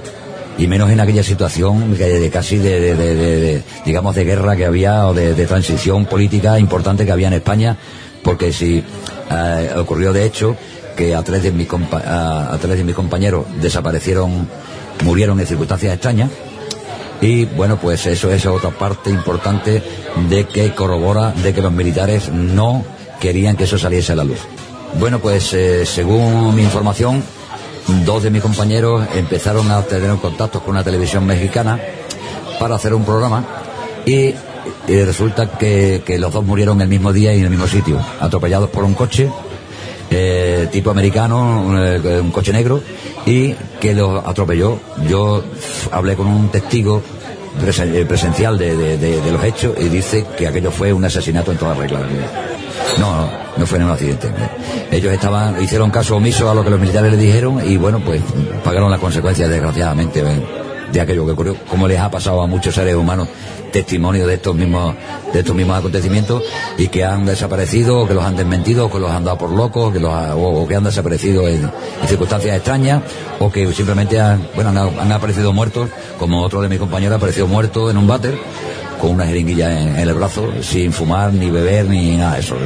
y menos en aquella situación de, casi de, digamos, de guerra que había o de, transición política importante que había en España, porque si eh, ocurrió de hecho que a tres de mis a, a tres de mis compañeros desaparecieron, murieron en circunstancias extrañas, y bueno, pues eso es otra parte importante de que corrobora de que los militares no querían que eso saliese a la luz. Bueno, pues eh, según mi información, dos de mis compañeros empezaron a tener contactos con una televisión mexicana para hacer un programa y, resulta que, los dos murieron el mismo día y en el mismo sitio, atropellados por un coche eh, tipo americano, un, coche negro, y que los atropelló. Yo hablé con un testigo eh, presencial de, los hechos y dice que aquello fue un asesinato en toda regla. No, no, fue en un accidente. Ellos estaban, hicieron caso omiso a lo que los militares les dijeron y bueno, pues pagaron las consecuencias desgraciadamente de aquello que ocurrió, como les ha pasado a muchos seres humanos testimonio de estos mismos de estos mismos acontecimientos y que han desaparecido o que los han desmentido o que los han dado por locos que los o, que han desaparecido en, circunstancias extrañas o que simplemente han, bueno, han, aparecido muertos como otro de mis compañeros ha aparecido muerto en un váter con una jeringuilla en, el brazo, sin fumar, ni beber, ni nada de eso.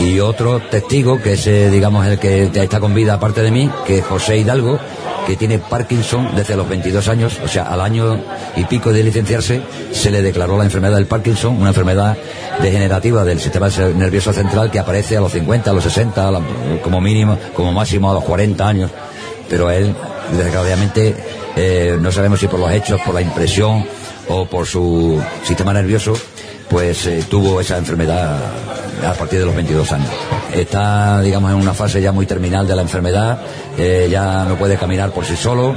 Y otro testigo, que es, digamos, el que está con vida aparte de mí, que es José Hidalgo, que tiene Parkinson desde los 22 años, o sea, al año y pico de licenciarse, se le declaró la enfermedad del Parkinson, una enfermedad degenerativa del sistema nervioso central que aparece a los 50, a los 60, como mínimo, como máximo a los 40 años. Pero él, desgraciadamente, eh, no sabemos si por los hechos, por la impresión o por su sistema nervioso, pues eh, tuvo esa enfermedad a partir de los 22 años. Está, digamos, en una fase ya muy terminal de la enfermedad, eh, ya no puede caminar por sí solo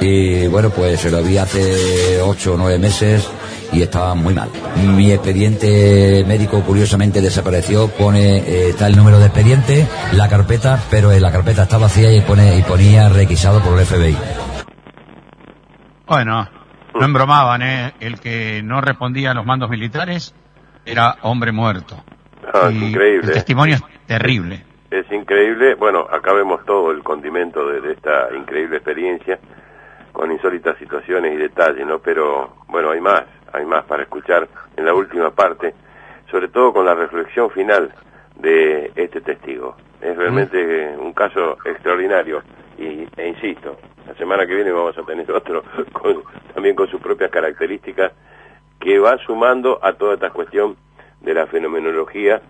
y bueno, pues se lo vi hace 8 o 9 meses y estaba muy mal. Mi expediente médico curiosamente desapareció, pone, eh, está el número de expediente, la carpeta, pero en la carpeta está vacía y pone y ponía requisado por el FBI. Bueno, no embromaban, ¿eh? El que no respondía a los mandos militares era hombre muerto. Ah, es increíble. El testimonio es terrible. Es increíble. Bueno, acá vemos todo el condimento de, esta increíble experiencia con insólitas situaciones y detalles, ¿no? Pero bueno, hay más, hay más para escuchar en la última parte, sobre todo con la reflexión final de este testigo. Es realmente un caso extraordinario y, e insisto, la semana que viene vamos a tener *laughs* otro también con sus propias características que va sumando a toda esta cuestión de la fenomenología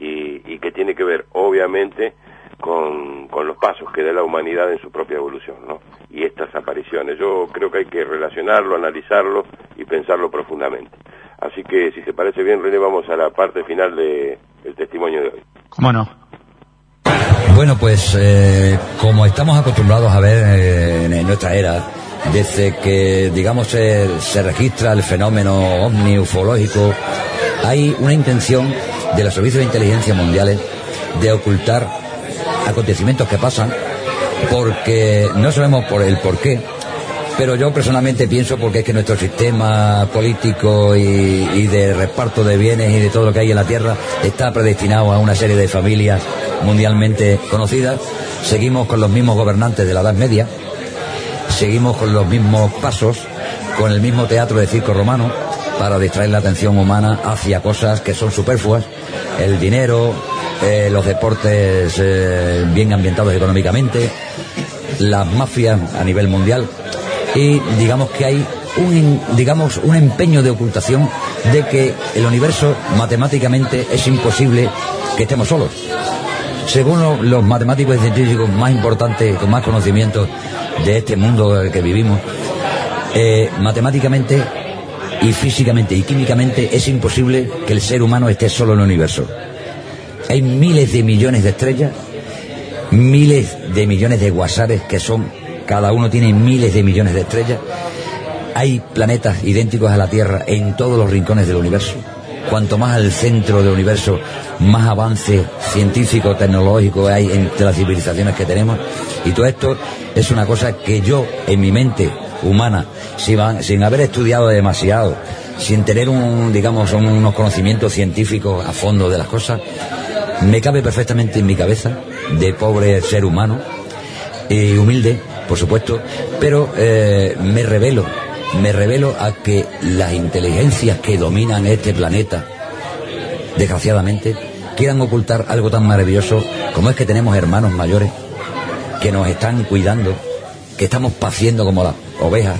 y, que tiene que ver obviamente con, los pasos que da la humanidad en su propia evolución, ¿no? Y estas apariciones. Yo creo que hay que relacionarlo, analizarlo y pensarlo profundamente. Así que, si se parece bien, René, vamos a la parte final de, del testimonio de hoy. ¿Cómo no? Bueno, pues eh, como estamos acostumbrados a ver eh, en nuestra era, desde que, digamos, se, se registra el fenómeno ovni ufológico, hay una intención de los servicios de inteligencia mundiales de ocultar acontecimientos que pasan porque no sabemos por el por qué, pero yo personalmente pienso porque es que nuestro sistema político y, de reparto de bienes y de todo lo que hay en la Tierra está predestinado a una serie de familias mundialmente conocidas. Seguimos con los mismos gobernantes de la Edad Media, seguimos con los mismos pasos, con el mismo teatro de circo romano, para distraer la atención humana hacia cosas que son superfluas, el dinero, eh, los deportes eh, bien ambientados económicamente, las mafias a nivel mundial y digamos que hay un, digamos, un empeño de ocultación de que el universo matemáticamente es imposible que estemos solos. Según los matemáticos y científicos más importantes, con más conocimientos de este mundo en el que vivimos, eh, matemáticamente y físicamente y químicamente es imposible que el ser humano esté solo en el universo. Hay miles de millones de estrellas, miles de millones de guasares que son, cada uno tiene miles de millones de estrellas. Hay planetas idénticos a la Tierra en todos los rincones del universo. Cuanto más al centro del universo, más avance científico, tecnológico hay entre las civilizaciones que tenemos. Y todo esto es una cosa que yo, en mi mente humana, sin, haber estudiado demasiado, sin tener un, digamos, unos conocimientos científicos a fondo de las cosas, me cabe perfectamente en mi cabeza, de pobre ser humano, y humilde, por supuesto, pero eh, me revelo, me revelo a que las inteligencias que dominan este planeta, desgraciadamente, quieran ocultar algo tan maravilloso como es que tenemos hermanos mayores que nos están cuidando, que estamos paciendo como las ovejas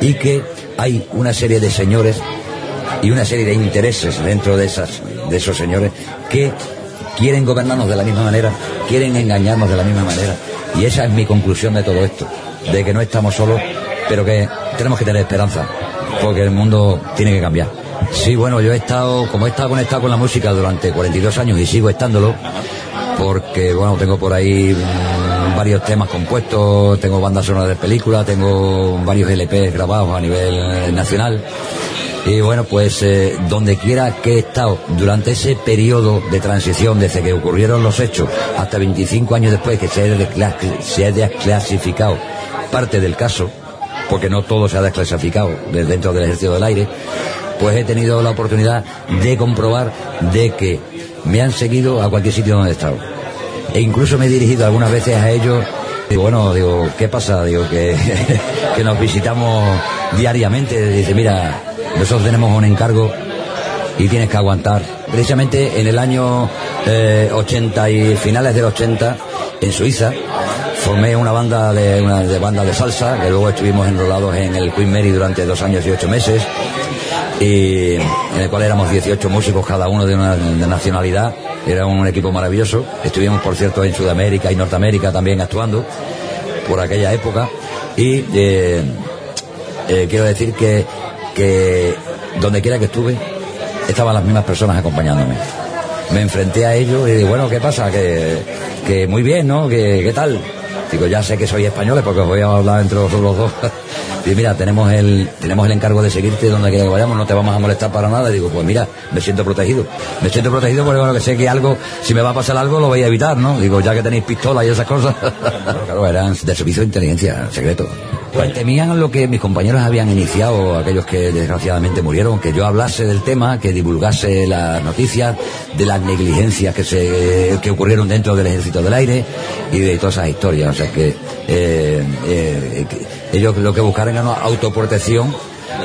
y que hay una serie de señores y una serie de intereses dentro de esas de esos señores que quieren gobernarnos de la misma manera, quieren engañarnos de la misma manera. Y esa es mi conclusión de todo esto, de que no estamos solos, pero que tenemos que tener esperanza, porque el mundo tiene que cambiar. Sí, bueno, yo he estado, como he estado conectado con la música durante 42 años y sigo estándolo, porque, bueno, tengo por ahí mm, varios temas compuestos, tengo bandas sonoras de películas, tengo varios LPs grabados a nivel eh, nacional. Y bueno, pues eh, donde quiera que he estado durante ese periodo de transición, desde que ocurrieron los hechos hasta 25 años después que se ha, se desclasificado parte del caso, porque no todo se ha desclasificado dentro del ejército del aire, pues he tenido la oportunidad de comprobar de que me han seguido a cualquier sitio donde he estado. E incluso me he dirigido algunas veces a ellos Digo, bueno, digo, ¿qué pasa? Digo, que, *laughs* nos visitamos diariamente. Dice, mira, nosotros tenemos un encargo y tienes que aguantar. Precisamente en el año 80 eh, y finales del 80, en Suiza, formé una banda de, una de banda de salsa, que luego estuvimos enrolados en el Queen Mary durante dos años y ocho meses, y en el cual éramos 18 músicos, cada uno de una nacionalidad. Era un equipo maravilloso. Estuvimos, por cierto, en Sudamérica y Norteamérica también actuando por aquella época. Y eh, eh, quiero decir que que donde quiera que estuve, estaban las mismas personas acompañándome. Me enfrenté a ellos y digo, bueno, ¿qué pasa? Que, que muy bien, ¿no? ¿Qué, ¿Qué tal? Digo, ya sé que soy español porque os voy a hablar entre vosotros los dos. *laughs* Y mira, tenemos el, tenemos el encargo de seguirte donde quiera que vayamos, no te vamos a molestar para nada. Digo, pues mira, me siento protegido. Me siento protegido porque bueno, que sé que algo, si me va a pasar algo, lo voy a evitar, ¿no? Digo, ya que tenéis pistola y esas cosas. *laughs* claro, eran de servicio de inteligencia, secreto. Pues temían lo que mis compañeros habían iniciado, aquellos que desgraciadamente murieron, que yo hablase del tema, que divulgase las noticias de las negligencias que se que ocurrieron dentro del ejército del aire y de todas esas historias. O sea que eh, eh, ellos lo que buscaron era una autoprotección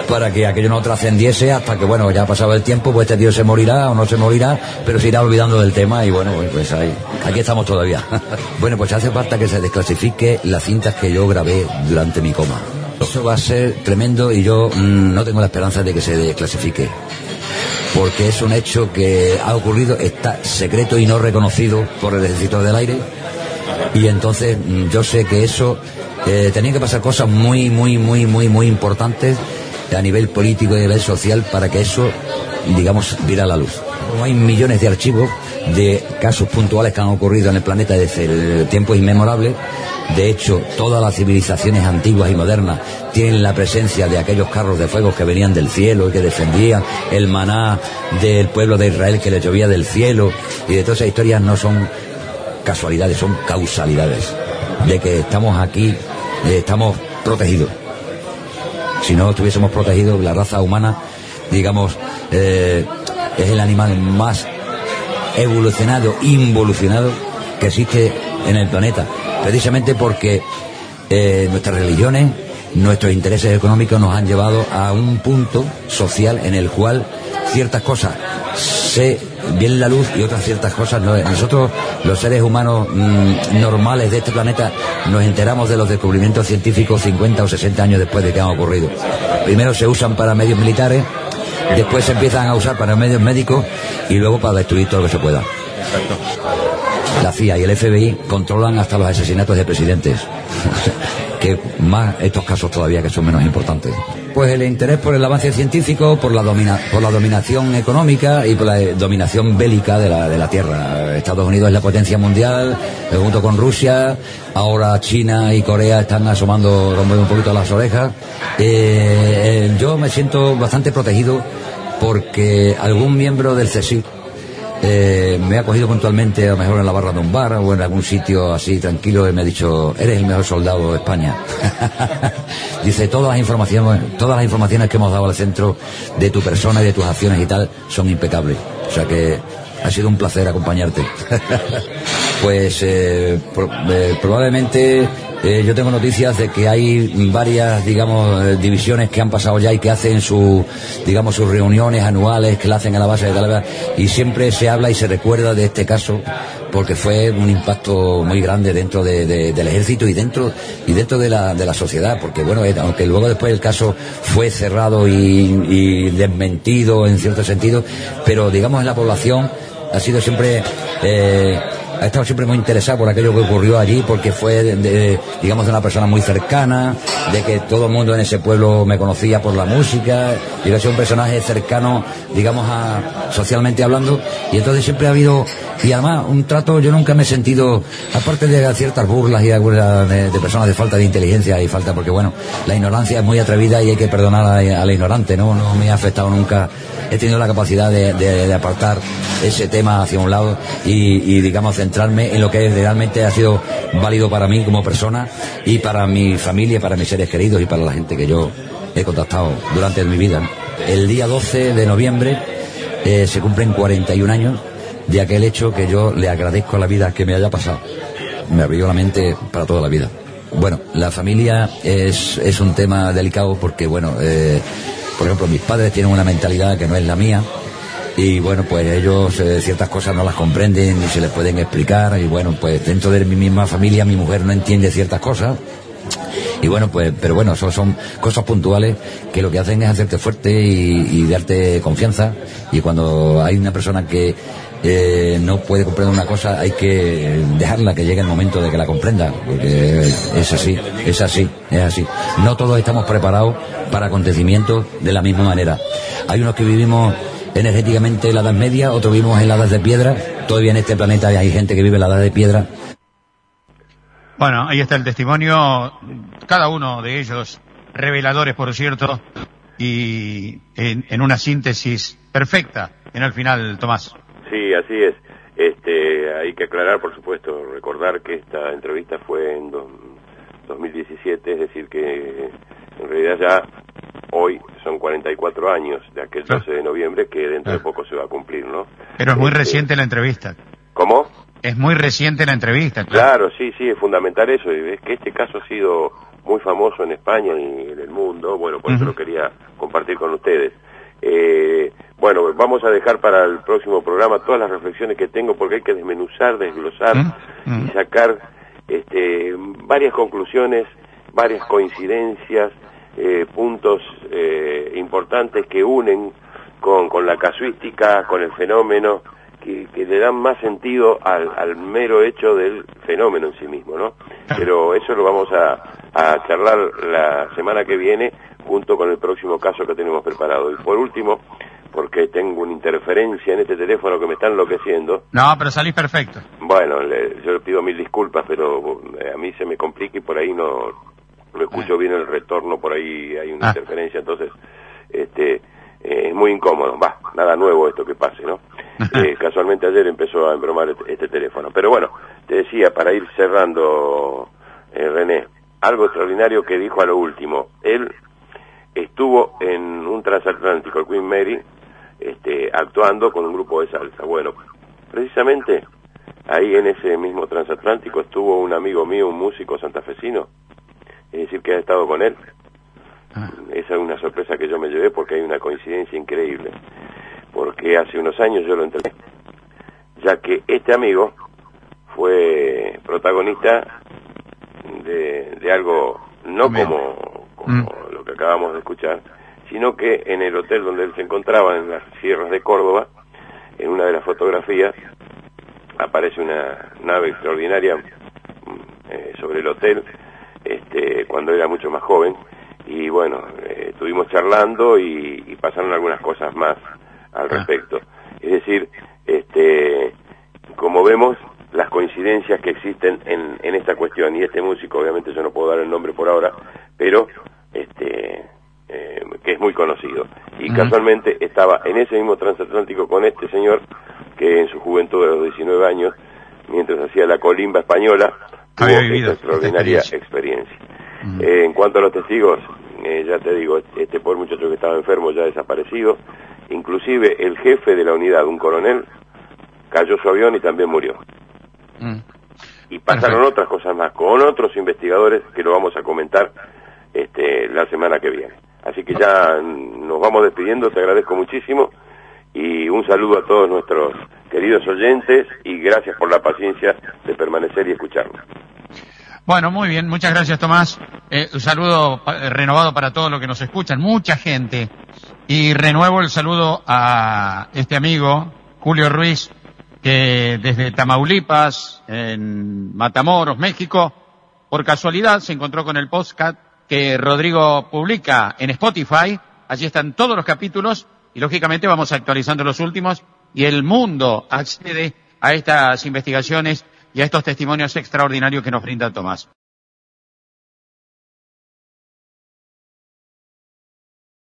para que aquello no trascendiese hasta que, bueno, ya ha pasado el tiempo, pues este tío se morirá o no se morirá, pero se irá olvidando del tema y bueno, pues ahí, aquí estamos todavía. *laughs* bueno, pues hace falta que se desclasifique las cintas que yo grabé durante mi coma. Eso va a ser tremendo y yo mm, no tengo la esperanza de que se desclasifique. Porque es un hecho que ha ocurrido, está secreto y no reconocido por el ejército del aire. Y entonces mm, yo sé que eso eh, tenían que pasar cosas muy, muy, muy, muy, muy importantes a nivel político y a nivel social para que eso, digamos, viera la luz. hay millones de archivos de casos puntuales que han ocurrido en el planeta desde el tiempo inmemorable. De hecho, todas las civilizaciones antiguas y modernas tienen la presencia de aquellos carros de fuego que venían del cielo y que defendían el maná del pueblo de Israel que le llovía del cielo. Y de todas esas historias no son casualidades, son causalidades. De que estamos aquí, eh, estamos protegidos si no estuviésemos protegidos, la raza humana, digamos, eh, es el animal más evolucionado, involucionado que existe en el planeta. Precisamente porque eh, nuestras religiones nuestros intereses económicos nos han llevado a un punto social en el cual ciertas cosas se ven la luz y otras ciertas cosas no. Nosotros, los seres humanos mm, normales de este planeta, nos enteramos de los descubrimientos científicos 50 o 60 años después de que han ocurrido. Primero se usan para medios militares, después se empiezan a usar para medios médicos y luego para destruir todo lo que se pueda. La CIA y el FBI controlan hasta los asesinatos de presidentes. *laughs* que más estos casos todavía que son menos importantes. Pues el interés por el avance científico, por la, domina, por la dominación económica y por la dominación bélica de la, de la Tierra. Estados Unidos es la potencia mundial, eh, junto con Rusia, ahora China y Corea están asomando, un poquito las orejas. Eh, eh, yo me siento bastante protegido porque algún miembro del CSIC eh, me ha cogido puntualmente, a lo mejor en la barra de un bar o en algún sitio así tranquilo, y me ha dicho, eres el mejor soldado de España. *laughs* Dice, todas las informaciones, todas las informaciones que hemos dado al centro de tu persona y de tus acciones y tal son impecables. O sea que ha sido un placer acompañarte. *laughs* pues eh, eh, probablemente eh, yo tengo noticias de que hay varias, digamos, eh, divisiones que han pasado ya y que hacen su, digamos, sus reuniones anuales que la hacen a la base de Talavera y siempre se habla y se recuerda de este caso porque fue un impacto muy grande dentro del ejército y dentro y dentro de la, de la sociedad porque bueno aunque luego después el caso fue cerrado y, desmentido en cierto sentido pero digamos en la población ha sido siempre eh, ha estado siempre muy interesado por aquello que ocurrió allí, porque fue, de, digamos, de una persona muy cercana, de que todo el mundo en ese pueblo me conocía por la música, y sido un personaje cercano, digamos, a, socialmente hablando, y entonces siempre ha habido, y además, un trato, yo nunca me he sentido, aparte de ciertas burlas y de, de personas de falta de inteligencia y falta, porque bueno, la ignorancia es muy atrevida y hay que perdonar a, la ignorante, ¿no? No me ha afectado nunca he tenido la capacidad de, apartar ese tema hacia un lado y, digamos, centrarme en lo que realmente ha sido válido para mí como persona y para mi familia, para mis seres queridos y para la gente que yo he contactado durante mi vida. El día 12 de noviembre eh, se cumplen 41 años de aquel hecho que yo le agradezco a la vida que me haya pasado. Me abrió la mente para toda la vida. Bueno, la familia es, es un tema delicado porque, bueno, eh, por ejemplo, mis padres tienen una mentalidad que no es la mía y bueno, pues ellos eh, ciertas cosas no las comprenden ni se les pueden explicar y bueno, pues dentro de mi misma familia mi mujer no entiende ciertas cosas y bueno, pues, pero bueno, son, son cosas puntuales que lo que hacen es hacerte fuerte y, darte confianza. Y cuando hay una persona que eh, no puede comprender una cosa, hay que dejarla que llegue el momento de que la comprenda, porque es así, es así, es así. No todos estamos preparados para acontecimientos de la misma manera. Hay unos que vivimos energéticamente en la edad media, otros vivimos en la edad de piedra. Todavía en este planeta hay gente que vive en la edad de piedra. Bueno, ahí está el testimonio, cada uno de ellos reveladores, por cierto, y en, una síntesis perfecta en el final, Tomás. Sí, así es. Este, hay que aclarar, por supuesto, recordar que esta entrevista fue en 2017, es decir, que en realidad ya hoy son 44 años de aquel 12 de noviembre que dentro de poco se va a cumplir, ¿no? Pero es muy este, reciente la entrevista. ¿Cómo? Es muy reciente la entrevista. Claro. sí, sí, es fundamental eso. Es que este caso ha sido muy famoso en España y en el mundo. Bueno, por eso lo quería compartir con ustedes. Eh, bueno, vamos a dejar para el próximo programa todas las reflexiones que tengo porque hay que desmenuzar, desglosar y sacar este, varias conclusiones, varias coincidencias, eh, puntos eh, importantes que unen con, con la casuística, con el fenómeno que, le dan más sentido al, mero hecho del fenómeno en sí mismo, ¿no? *laughs* Pero eso lo vamos a, a charlar la semana que viene junto con el próximo caso que tenemos preparado. Y por último, porque tengo una interferencia en este teléfono que me está enloqueciendo. No, pero salís perfecto. Bueno, yo le pido mil disculpas, pero eh, a mí se me complica y por ahí no, no escucho bien el retorno, por ahí hay una ah. interferencia, entonces este eh, es muy incómodo. Va, nada nuevo esto que pase, ¿no? *laughs* Eh, casualmente ayer empezó a embromar este, este, teléfono. Pero bueno, te decía, para ir cerrando, eh, René, algo extraordinario que dijo a lo último. Él estuvo en un transatlántico, el Queen Mary, este, actuando con un grupo de salsa. Bueno, precisamente ahí en ese mismo transatlántico estuvo un amigo mío, un músico santafesino, es decir, que ha estado con él, Ah. Esa es una sorpresa que yo me llevé porque hay una coincidencia increíble. Porque hace unos años yo lo entrené, ya que este amigo fue protagonista de, de algo, no como, como mm. lo que acabamos de escuchar, sino que en el hotel donde él se encontraba, en las sierras de Córdoba, en una de las fotografías, aparece una nave extraordinaria mm, eh, sobre el hotel, cuando era mucho más joven, y bueno, eh, estuvimos charlando y, pasaron algunas cosas más al ah. respecto. Es decir, este, como vemos, las coincidencias que existen en, en esta cuestión, y este músico, obviamente yo no puedo dar el nombre por ahora, pero este, eh, que es muy conocido. Y casualmente estaba en ese mismo transatlántico con este señor, que en su juventud de los 19 años, mientras hacía la colimba española, tuvo esta extraordinaria experiencia. Eh, en cuanto a los testigos, eh, ya te digo, este pobre muchacho que estaba enfermo ya desaparecido, inclusive el jefe de la unidad, un coronel, cayó su avión y también murió. Mm. Y pasaron otras cosas más con otros investigadores que lo vamos a comentar este, la semana que viene. Así que ya nos vamos despidiendo, te agradezco muchísimo y un saludo a todos nuestros queridos oyentes y gracias por la paciencia de permanecer y escucharnos. Bueno, muy bien, muchas gracias Tomás. Eh, un saludo eh, renovado para todos los que nos escuchan, mucha gente. Y renuevo el saludo a este amigo, Julio Ruiz, que desde Tamaulipas, en Matamoros, México, por casualidad se encontró con el podcast que Rodrigo publica en Spotify. Allí están todos los capítulos y lógicamente vamos actualizando los últimos y el mundo accede a estas investigaciones y a estos testimonios extraordinarios que nos brinda Tomás.